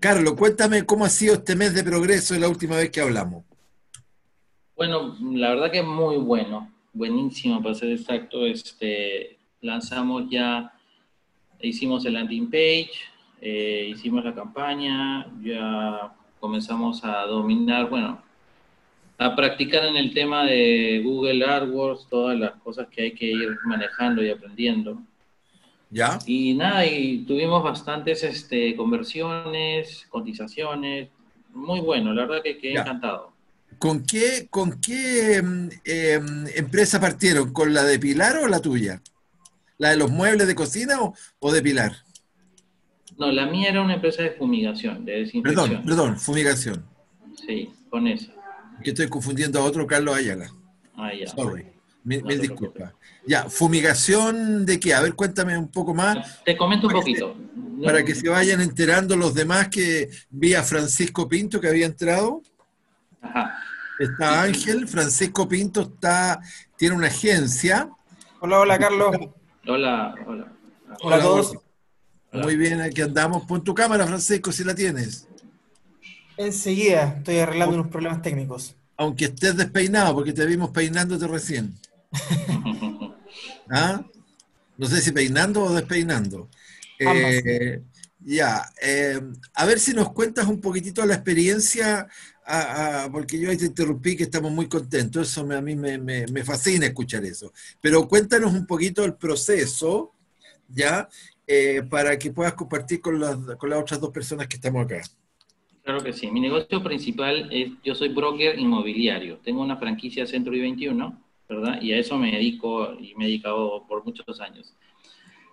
Carlos, cuéntame cómo ha sido este mes de progreso de la última vez que hablamos. Bueno, la verdad que es muy bueno, buenísimo para ser exacto. Este, lanzamos ya, hicimos el landing page, eh, hicimos la campaña, ya comenzamos a dominar, bueno, a practicar en el tema de Google AdWords, todas las cosas que hay que ir manejando y aprendiendo. ¿Ya? Y nada, y tuvimos bastantes este, conversiones, cotizaciones, muy bueno, la verdad que quedé encantado. ¿Con qué, con qué em, em, empresa partieron? ¿Con la de Pilar o la tuya? ¿La de los muebles de cocina o, de Pilar? No, la mía era una empresa de fumigación, de desinfección. Perdón, perdón, fumigación. Sí, con esa. Que estoy confundiendo a otro Carlos Ayala. Ah, ya. Sorry. Mil, disculpas. Ya, fumigación de qué? A ver, cuéntame un poco más. Te comento un poquito. para que se vayan enterando los demás que vi a Francisco Pinto que había entrado. Ajá. Está Ángel, Francisco Pinto está, tiene una agencia. Hola, hola Carlos. Hola, hola. Hola a todos. Muy bien, aquí andamos. Pon tu cámara, Francisco, si la tienes. Enseguida, estoy arreglando unos problemas técnicos. Aunque estés despeinado, porque te vimos peinándote recién. ¿Ah? No sé si peinando o despeinando. Eh, ya, eh, a ver si nos cuentas un poquitito la experiencia, porque yo ahí te interrumpí que estamos muy contentos, eso a mí me, fascina escuchar eso. Pero cuéntanos un poquito el proceso, ¿ya? Eh, para que puedas compartir con las, con las otras dos personas que estamos acá. Claro que sí. Mi negocio principal es, yo soy broker inmobiliario. Tengo una franquicia Centro I21 ¿verdad? Y a eso me dedico y me he dedicado por muchos años.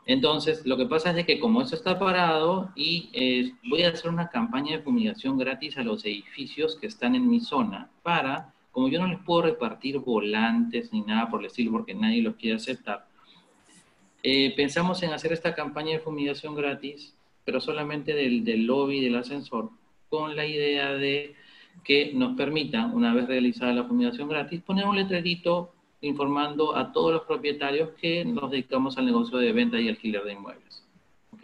Entonces, lo que pasa es que como eso está parado y eh, voy a hacer una campaña de fumigación gratis a los edificios que están en mi zona para, como yo no les puedo repartir volantes ni nada por el estilo porque nadie los quiere aceptar, eh, pensamos en hacer esta campaña de fumigación gratis, pero solamente del, del lobby del ascensor, con la idea de que nos permita, una vez realizada la fumigación gratis, poner un letrerito informando a todos los propietarios que nos dedicamos al negocio de venta y alquiler de inmuebles. ¿Ok?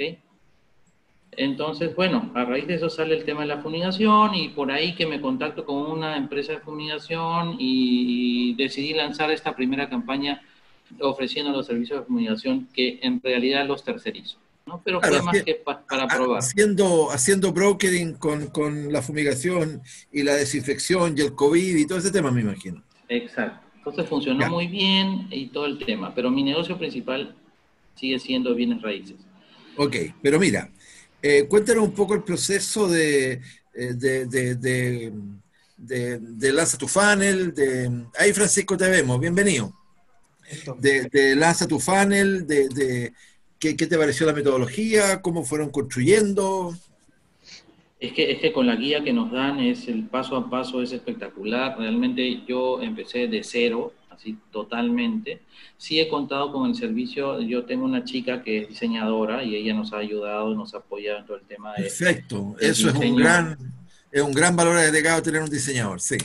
Entonces, bueno, a raíz de eso sale el tema de la fumigación y por ahí que me contacto con una empresa de fumigación y, decidí lanzar esta primera campaña ofreciendo los servicios de fumigación que en realidad los tercerizo. ¿no? Pero fue más que para probar. Haciendo, haciendo brokering con, con la fumigación y la desinfección y el COVID y todo ese tema, me imagino. Exacto. Entonces funcionó muy bien y todo el tema, pero mi negocio principal sigue siendo bienes raíces. Ok, pero mira, eh, cuéntanos un poco el proceso de, eh, de, de, de, Lanza tu Funnel, de... Ahí Francisco te vemos, bienvenido. De, Lanza tu Funnel, de, ¿qué, ¿qué te pareció la metodología? ¿Cómo fueron construyendo? Es que, es que con la guía que nos dan es el paso a paso es espectacular. Realmente yo empecé de cero, así totalmente. Sí he contado con el servicio, yo tengo una chica que es diseñadora y ella nos ha ayudado, nos ha apoyado en todo el tema de... Perfecto, eso es un gran, es un gran valor agregado tener un diseñador, sí.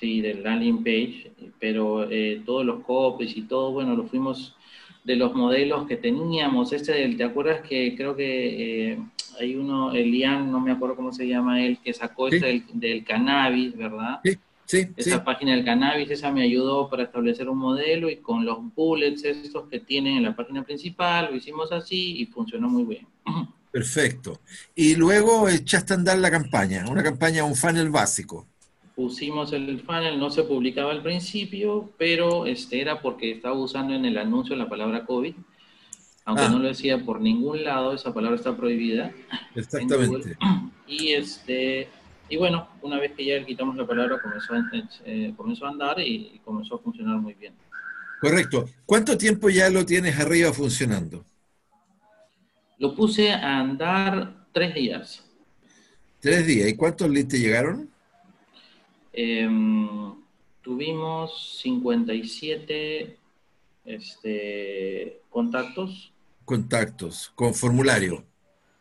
Sí, del landing page, pero eh, todos los copies y todo, bueno, lo fuimos de los modelos que teníamos. Este, ¿te acuerdas que creo que... Eh, hay uno, Elian, no me acuerdo cómo se llama él, que sacó este del, cannabis, ¿verdad? Sí, sí. Esa página del cannabis, esa me ayudó para establecer un modelo y con los bullets estos que tienen en la página principal, lo hicimos así y funcionó muy bien. Perfecto. Y luego echaste a andar la campaña, una campaña, un funnel básico. Pusimos el funnel, no se publicaba al principio, pero este era porque estaba usando en el anuncio la palabra COVID aunque ah. no lo decía por ningún lado, esa palabra está prohibida. Exactamente. Y este y bueno, una vez que ya quitamos la palabra, comenzó, eh, comenzó a andar y, comenzó a funcionar muy bien. Correcto. ¿Cuánto tiempo ya lo tienes arriba funcionando? Lo puse a andar tres días. Tres días. ¿Y cuántos leads te llegaron? Em, tuvimos 57 este, contactos contactos con formulario.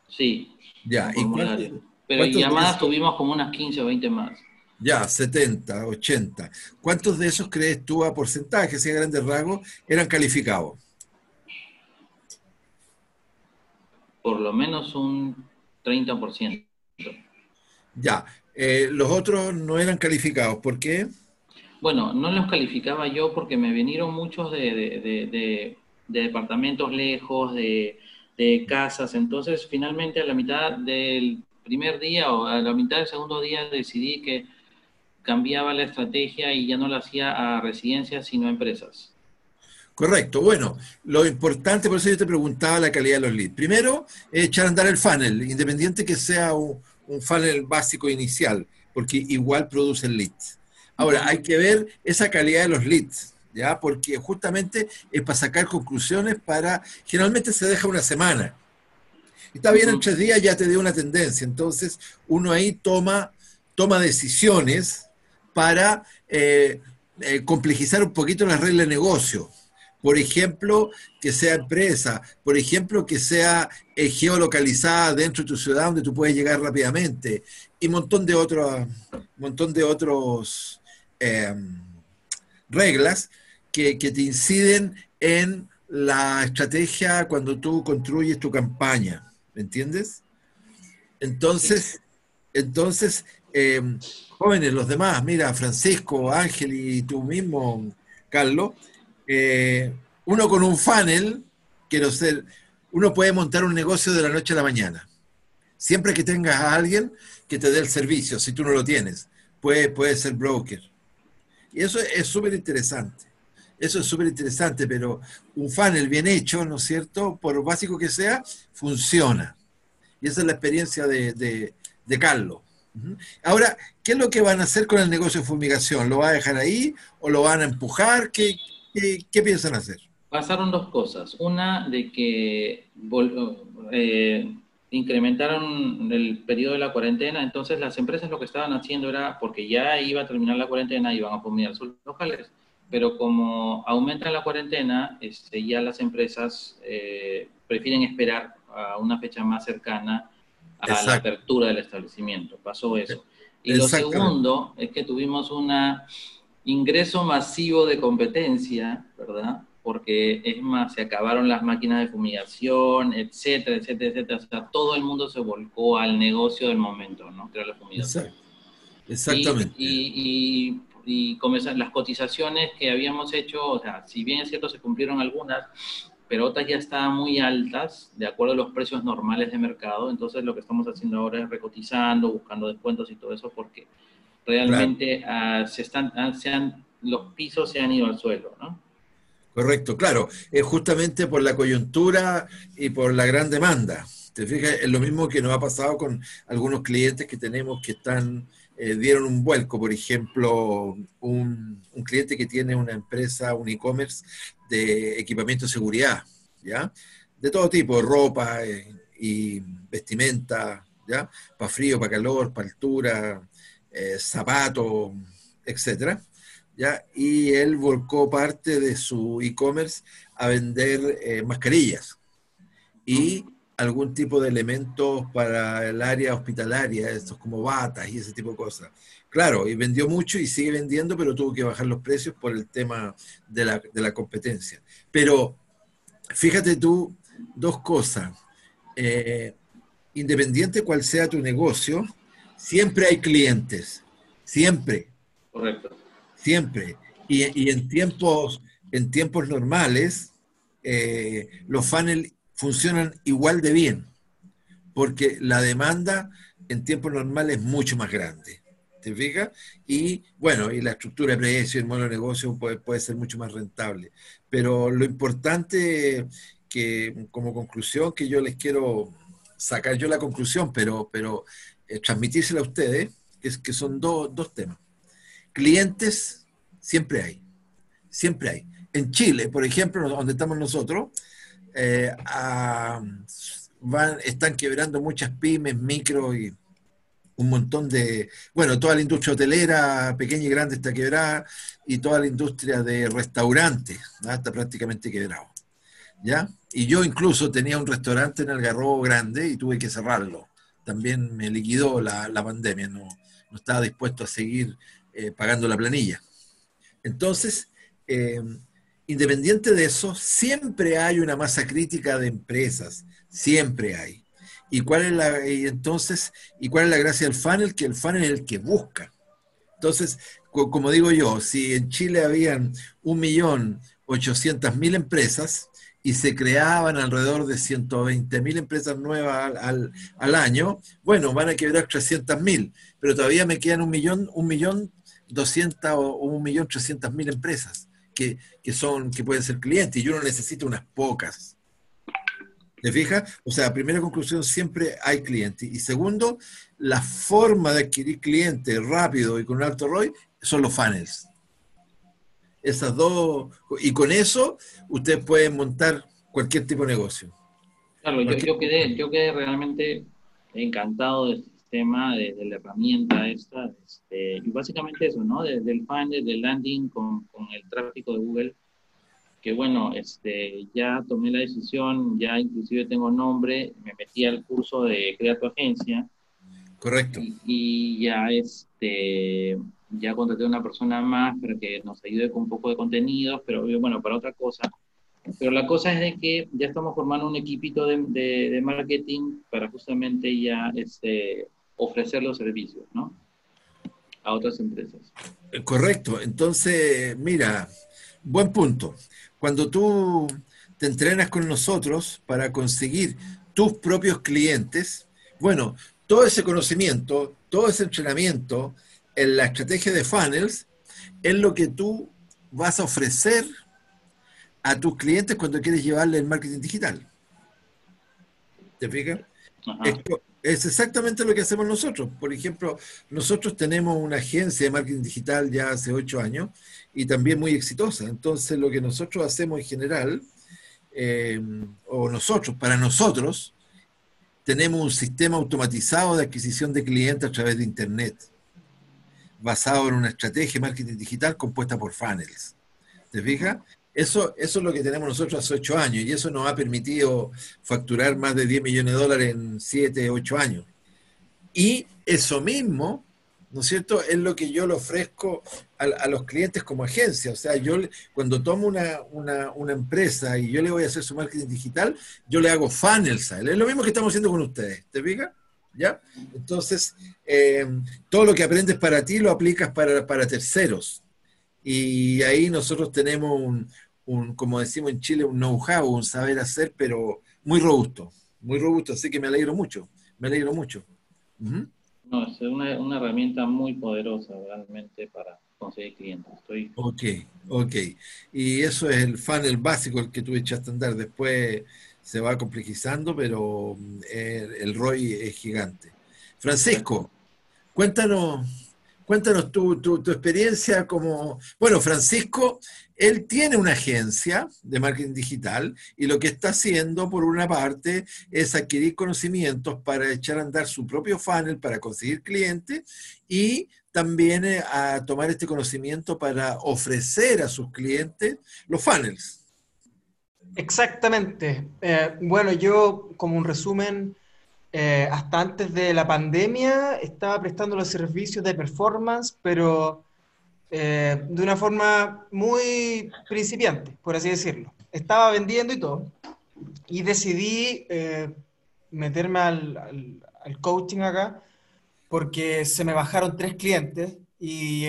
Sí. Ya, formulario. Pero llamadas tuvimos como unas 15 o 20 más. Ya, 70, 80. ¿Cuántos de esos crees tú a porcentaje, si a grandes rasgos, eran calificados? Por lo menos un 30%. Ya. Eh, los otros no eran calificados. ¿Por qué? Bueno, no los calificaba yo porque me vinieron muchos de, departamentos lejos, de, casas. Entonces, finalmente, a la mitad del primer día o a la mitad del segundo día decidí que cambiaba la estrategia y ya no la hacía a residencias, sino a empresas. Correcto. Bueno, lo importante, por eso yo te preguntaba la calidad de los leads. Primero, echar a andar el funnel, independiente que sea un, un funnel básico inicial, porque igual produce leads. Ahora, hay que ver esa calidad de los leads, ¿ya? Porque justamente es para sacar conclusiones para, generalmente se deja una semana. Está bien, en tres días ya te dio una tendencia, entonces uno ahí toma, toma decisiones para eh, eh, complejizar un poquito las reglas de negocio. Por ejemplo, que sea empresa, por ejemplo, que sea eh, geolocalizada dentro de tu ciudad donde tú puedes llegar rápidamente y un montón de otros, montón de otros reglas que, te inciden en la estrategia cuando tú construyes tu campaña, ¿me entiendes? Entonces, entonces em, jóvenes, los demás, mira, Francisco, Ángel y tú mismo, Carlos, eh, uno con un funnel, quiero ser, uno puede montar un negocio de la noche a la mañana. Siempre que tengas a alguien que te dé el servicio, si tú no lo tienes, puede, puede ser broker. Y eso es súper interesante. Eso es súper interesante, pero un funnel bien hecho, ¿no es cierto? Por básico que sea, funciona. Y esa es la experiencia de, Carlos. Ahora, ¿qué es lo que van a hacer con el negocio de fumigación? ¿Lo va a dejar ahí o lo van a empujar? ¿Qué, qué, piensan hacer? Pasaron dos cosas. Una, de que eh, incrementaron el periodo de la cuarentena, entonces las empresas lo que estaban haciendo era, porque ya iba a terminar la cuarentena, iban a fumigar sus locales, pero como aumenta la cuarentena, este, ya las empresas eh, prefieren esperar a una fecha más cercana a la apertura del establecimiento. Pasó eso. Y lo segundo es que tuvimos un ingreso masivo de competencia, ¿verdad? Porque es más, se acabaron las máquinas de fumigación, etcétera, etcétera, etcétera. O sea, todo el mundo se volcó al negocio del momento, ¿no? Era la fumigación. Exactamente. Y, y, y, las cotizaciones que habíamos hecho, o sea, si bien es cierto, se cumplieron algunas, pero otras ya estaban muy altas, de acuerdo a los precios normales de mercado. Entonces, lo que estamos haciendo ahora es recotizando, buscando descuentos y todo eso, porque realmente ah, se están, ah, se han, los pisos se han ido al suelo, ¿no? Correcto, claro, es justamente por la coyuntura y por la gran demanda. Te fijas, es lo mismo que nos ha pasado con algunos clientes que tenemos que están, eh, dieron un vuelco, por ejemplo, un, cliente que tiene una empresa, un e-commerce de equipamiento de seguridad, ¿ya? De todo tipo, ropa eh, y vestimenta, ¿ya? Para frío, para calor, para altura, eh, zapatos, etcétera y él volcó parte de su e-commerce a vender eh, mascarillas y algún tipo de elementos para el área hospitalaria, estos como batas y ese tipo de cosas. Claro, y vendió mucho y sigue vendiendo, pero tuvo que bajar los precios por el tema de la, competencia. Pero fíjate tú dos cosas. Eh, independiente cuál sea tu negocio, siempre hay clientes, siempre. Correcto. Siempre. Y, en, tiempos, en tiempos normales, eh, los funnels funcionan igual de bien, porque la demanda en tiempos normales es mucho más grande. ¿Te fijas? Y bueno, y la estructura de precio, el modelo de negocio puede, puede ser mucho más rentable. Pero lo importante que como conclusión que yo les quiero sacar yo la conclusión, pero, pero eh, transmitírsela a ustedes, es que son dos temas clientes siempre hay, siempre hay. En Chile, por ejemplo, donde estamos nosotros, eh, van, están quebrando muchas pymes, micro y un montón de, bueno, toda la industria hotelera, pequeña y grande está quebrada, y toda la industria de restaurantes está prácticamente quebrado. ¿Ya? Y yo incluso tenía un restaurante en Algarrobo grande y tuve que cerrarlo. También me liquidó la, la pandemia, no, no estaba dispuesto a seguir eh, pagando la planilla. Entonces, eh, independiente de eso, siempre hay una masa crítica de empresas, siempre hay. ¿Y cuál es la, y entonces, ¿y cuál es la gracia del funnel? Que el funnel es el que busca. Entonces, como digo yo, si en Chile habían 1.800.000 empresas y se creaban alrededor de 120.000 empresas nuevas al, al, año, bueno, van a quebrar 300.000, pero todavía me quedan un millón, un millón o un millón mil empresas que, que, son, que pueden ser clientes y uno necesita unas pocas. ¿Te fijas? O sea, primera conclusión, siempre hay clientes. Y segundo, la forma de adquirir clientes rápido y con un alto ROI son los funnels. Esas dos, y con eso ustedes pueden montar cualquier tipo de negocio. Claro, yo, quedé, yo quedé realmente encantado del sistema, de, la herramienta esta, este, y básicamente eso, ¿no? Desde el funnel, desde el landing con, con el tráfico de Google, que bueno, este, ya tomé la decisión, ya inclusive tengo nombre, me metí al curso de Crea tu Agencia. Correcto. Y, ya, este, ya contraté a una persona más para que nos ayude con un poco de contenidos, pero bueno, para otra cosa. Pero la cosa es de que ya estamos formando un equipito de, de, marketing para justamente ya este, ofrecer los servicios, ¿no? A otras empresas. Correcto. Entonces, mira, buen punto. Cuando tú te entrenas con nosotros para conseguir tus propios clientes, bueno, todo ese conocimiento, todo ese entrenamiento en la estrategia de funnels es lo que tú vas a ofrecer a tus clientes cuando quieres llevarle el marketing digital. ¿Te fijas? Es, exactamente lo que hacemos nosotros. Por ejemplo, nosotros tenemos una agencia de marketing digital ya hace ocho años y también muy exitosa. Entonces, lo que nosotros hacemos en general, eh, o nosotros, para nosotros, tenemos un sistema automatizado de adquisición de clientes a través de Internet, basado en una estrategia de marketing digital compuesta por funnels. ¿Te fijas? Eso, eso es lo que tenemos nosotros hace ocho años y eso nos ha permitido facturar más de 10 millones de dólares en siete, ocho años. Y eso mismo ¿no es cierto? Es lo que yo le ofrezco a, los clientes como agencia. O sea, yo cuando tomo una, empresa y yo le voy a hacer su marketing digital, yo le hago funnels a él. Es lo mismo que estamos haciendo con ustedes, ¿te fijas? ¿Ya? Entonces, eh, todo lo que aprendes para ti lo aplicas para, para terceros. Y ahí nosotros tenemos un, como decimos en Chile, un know-how, un saber hacer, pero muy robusto, muy robusto. Así que me alegro mucho, me alegro mucho. No, es una, una, herramienta muy poderosa realmente para conseguir clientes. Estoy... Ok, ok. Y eso es el funnel básico, el que tú echaste a andar. Después se va complejizando, pero el, el ROI es gigante. Francisco, cuéntanos Cuéntanos tu, tu, experiencia como... Bueno, Francisco, él tiene una agencia de marketing digital y lo que está haciendo, por una parte, es adquirir conocimientos para echar a andar su propio funnel para conseguir clientes y también eh, a tomar este conocimiento para ofrecer a sus clientes los funnels. Exactamente. Eh, bueno, yo como un resumen eh, hasta antes de la pandemia estaba prestando los servicios de performance, pero eh, de una forma muy principiante, por así decirlo. Estaba vendiendo y todo, y decidí eh, meterme al, coaching acá porque se me bajaron tres clientes y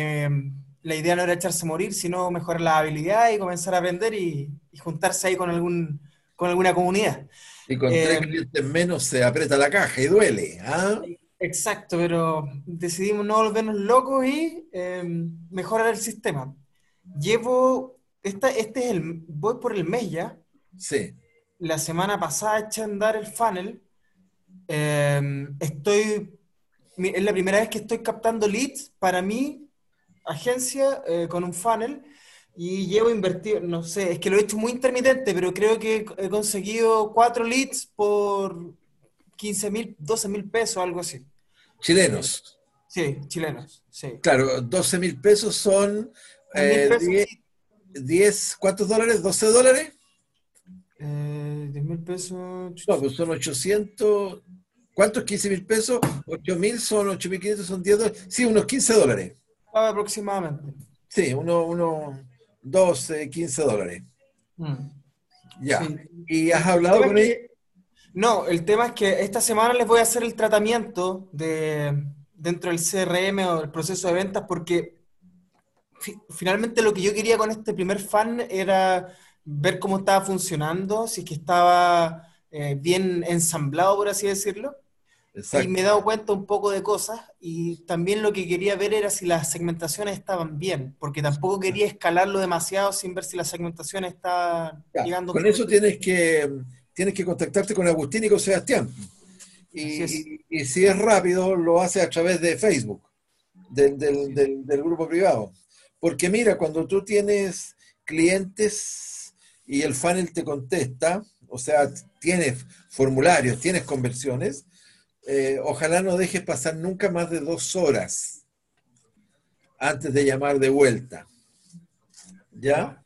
la idea no era echarse a morir, sino mejorar la habilidad y comenzar a vender y, y juntarse ahí con, algún, con alguna comunidad. Y con tres eh, clientes menos se aprieta la caja y duele. ¿ah? Exacto, pero decidimos no volvernos locos y em, mejorar el sistema. Llevo, esta, este es el, voy por el mes ya. Sí. La semana pasada eché a andar el funnel. Em, estoy, es la primera vez que estoy captando leads para mi agencia eh, con un funnel y llevo invertido, no sé, es que lo he hecho muy intermitente, pero creo que he conseguido cuatro leads por 15 mil, 12 mil pesos, algo así. Chilenos. Sí, chilenos, sí. Claro, 12 mil pesos son 10, eh, ¿cuántos dólares? ¿12 dólares? Eh, 10 mil pesos. No, pues son 800. ¿Cuántos? 15 mil pesos. 8 mil son 8 mil 500, son 10 dólares. Sí, unos 15 dólares. Aproximadamente. Sí, uno, uno, 12, 15 dólares. Mm. Ya. ¿Y has hablado con ella? No, el tema es que esta semana les voy a hacer el tratamiento de, dentro del CRM o el proceso de ventas porque finalmente lo que yo quería con este primer fan era ver cómo estaba funcionando, si es que estaba eh, bien ensamblado, por así decirlo. Y me he dado cuenta un poco de cosas y también lo que quería ver era si las segmentaciones estaban bien, porque tampoco quería escalarlo demasiado sin ver si las segmentaciones estaban llegando. Con eso tienes que, tienes que contactarte con Agustín y con Sebastián. Y, si es rápido, lo hace a través de Facebook, del, del, del grupo privado. Porque mira, cuando tú tienes clientes y el funnel te contesta, o sea, tienes formularios, tienes conversiones, eh, ojalá no dejes pasar nunca más de dos horas antes de llamar de vuelta. ¿Ya?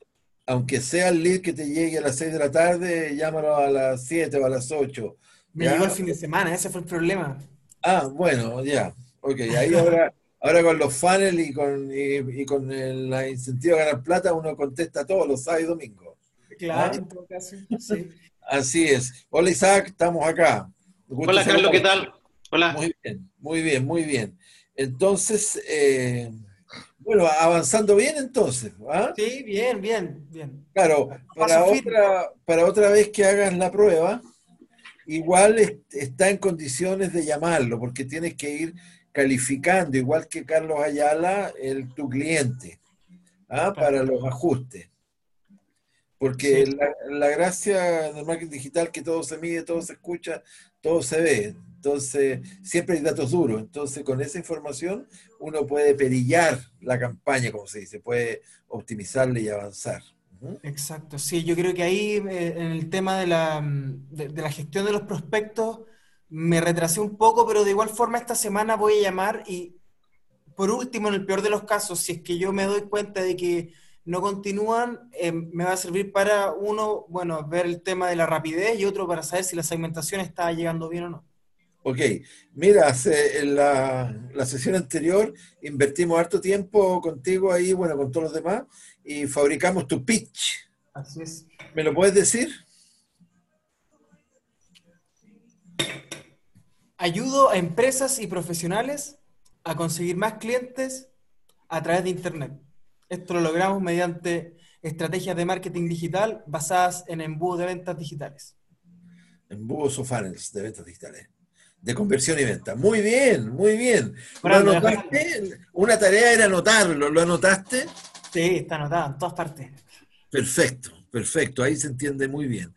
Aunque sea el lead que te llegue a las 6 de la tarde, llámalo a las 7 o a las 8. Me llegó el fin de semana, ese fue el problema. Ah, bueno, ya. Ok, ahí ahora, ahora con los funnels y con, y, con el incentivo a ganar plata, uno contesta todos los sábados y domingos. Claro, ¿Ah? en todo caso, sí. Así es. Hola Isaac, estamos acá. Hola Carlos, ¿qué tal? Hola. Muy bien, muy bien, muy bien. Entonces, eh, bueno, avanzando bien entonces. ¿ah? Sí, bien, bien, bien. Claro, para otra, para otra vez que hagas la prueba, igual está en condiciones de llamarlo, porque tienes que ir calificando, igual que Carlos Ayala, el, tu cliente, ¿ah? para los ajustes. Porque la, gracia del marketing digital que todo se mide, todo se escucha, todo se ve. Entonces, siempre hay datos duros. Entonces, con esa información uno puede perillar la campaña, como se dice, puede optimizarla y avanzar. Exacto, sí, yo creo que ahí eh, en el tema de la, de la gestión de los prospectos me retrasé un poco, pero de igual forma esta semana voy a llamar y por último, en el peor de los casos, si es que yo me doy cuenta de que no continúan, eh, me va a servir para uno, bueno, ver el tema de la rapidez y otro para saber si la segmentación está llegando bien o no. Ok, mira, en la, la, sesión anterior invertimos harto tiempo contigo ahí, bueno, con todos los demás, y fabricamos tu pitch. Así es. ¿Me lo puedes decir? Ayudo a empresas y profesionales a conseguir más clientes a través de Internet. Esto lo logramos mediante estrategias de marketing digital basadas en embudos de ventas digitales. Embudos o funnels de ventas digitales. De conversión y venta. Muy bien, muy bien. ¿Lo anotaste? Una tarea era anotarlo. ¿Lo anotaste? Sí, está anotado en todas partes. Perfecto, perfecto. Ahí se entiende muy bien.